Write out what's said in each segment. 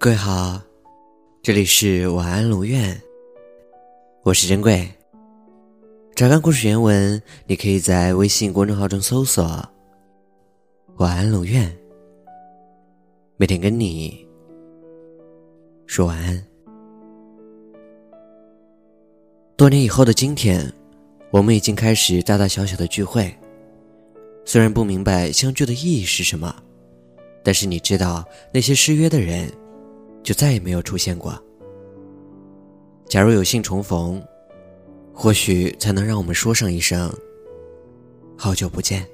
各位好，这里是晚安龙院，我是珍贵。查看故事原文，你可以在微信公众号中搜索“晚安龙院”，每天跟你说晚安。多年以后的今天，我们已经开始大大小小的聚会。虽然不明白相聚的意义是什么，但是你知道那些失约的人。就再也没有出现过。假如有幸重逢，或许才能让我们说上一声“好久不见”。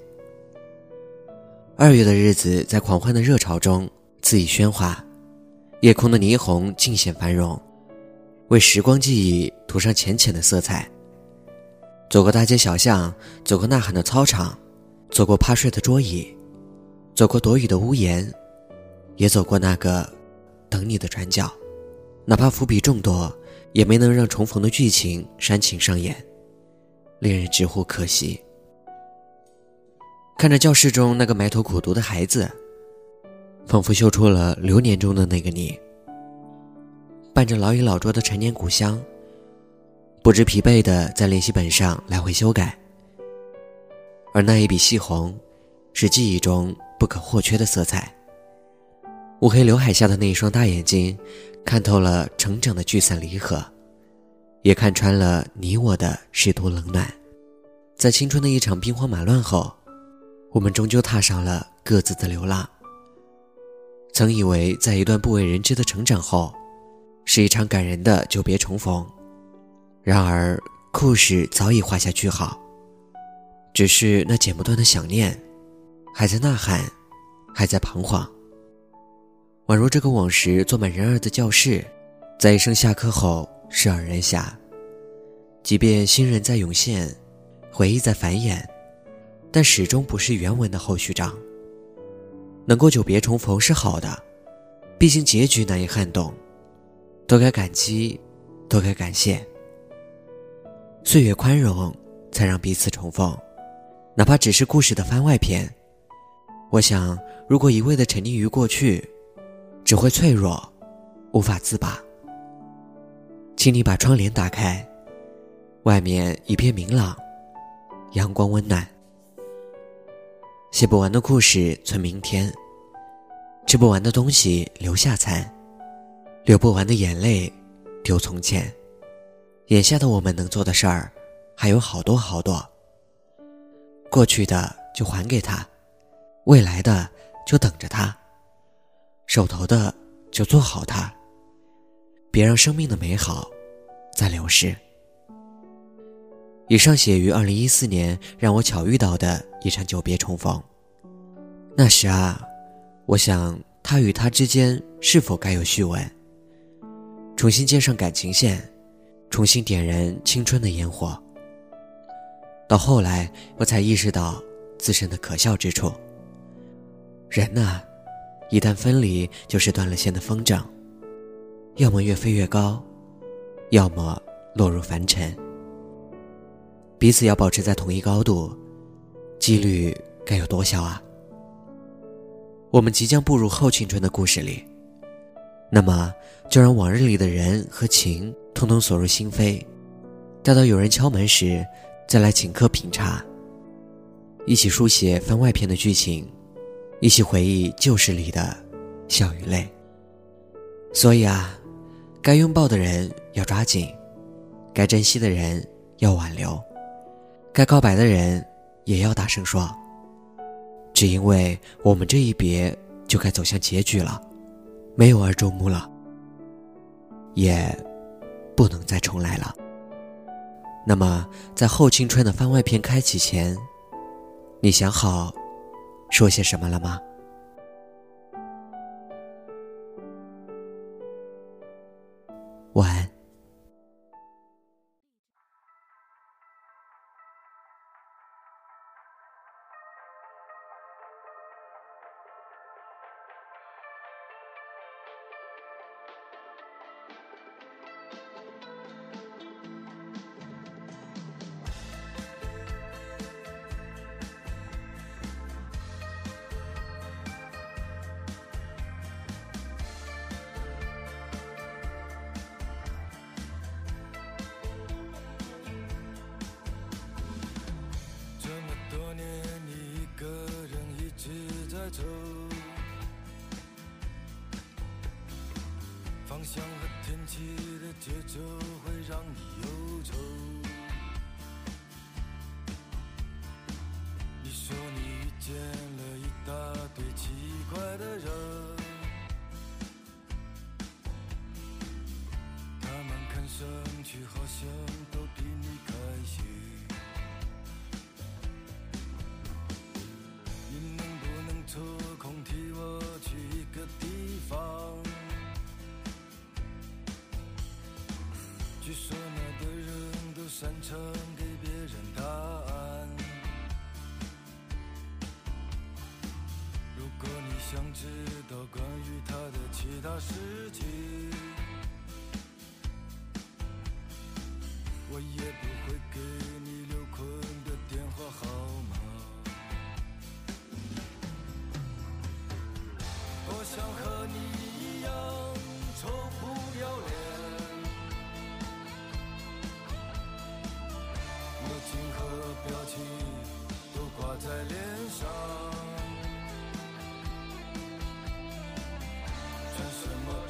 二月的日子在狂欢的热潮中恣意喧哗，夜空的霓虹尽显繁荣，为时光记忆涂上浅浅的色彩。走过大街小巷，走过呐喊的操场，走过趴睡的桌椅，走过躲雨的屋檐，也走过那个。等你的转角，哪怕伏笔众多，也没能让重逢的剧情煽情上演，令人直呼可惜。看着教室中那个埋头苦读的孩子，仿佛嗅出了流年中的那个你。伴着老椅老桌的陈年古香，不知疲惫的在练习本上来回修改。而那一笔细红，是记忆中不可或缺的色彩。乌黑刘海下的那一双大眼睛，看透了成长的聚散离合，也看穿了你我的世途冷暖。在青春的一场兵荒马乱后，我们终究踏上了各自的流浪。曾以为在一段不为人知的成长后，是一场感人的久别重逢，然而故事早已画下句号。只是那剪不断的想念，还在呐喊，还在彷徨。宛如这个往时坐满人儿的教室，在一声下课后是而人暇。即便新人在涌现，回忆在繁衍，但始终不是原文的后续章。能够久别重逢是好的，毕竟结局难以撼动，都该感激，都该感谢。岁月宽容，才让彼此重逢，哪怕只是故事的番外篇。我想，如果一味的沉溺于过去，只会脆弱，无法自拔。请你把窗帘打开，外面一片明朗，阳光温暖。写不完的故事存明天，吃不完的东西留下餐，流不完的眼泪丢从前。眼下的我们能做的事儿还有好多好多。过去的就还给他，未来的就等着他。手头的就做好它，别让生命的美好再流逝。以上写于二零一四年，让我巧遇到的一场久别重逢。那时啊，我想他与他之间是否该有续文，重新接上感情线，重新点燃青春的烟火。到后来，我才意识到自身的可笑之处。人呐。一旦分离，就是断了线的风筝，要么越飞越高，要么落入凡尘。彼此要保持在同一高度，几率该有多小啊？我们即将步入后青春的故事里，那么就让往日里的人和情通通锁入心扉，待到有人敲门时，再来请客品茶，一起书写番外篇的剧情。一起回忆旧事里的笑与泪。所以啊，该拥抱的人要抓紧，该珍惜的人要挽留，该告白的人也要大声说。只因为我们这一别就该走向结局了，没有二周目了，也不能再重来了。那么，在后青春的番外篇开启前，你想好？说些什么了吗？晚安。起的节奏会让你忧想知道关于他的其他事情，我也不会给你刘坤的电话号码。多想和你一样，臭不要脸。表情和表情都挂在脸上。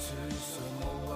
是什么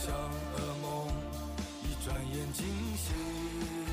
像噩梦一转眼惊醒。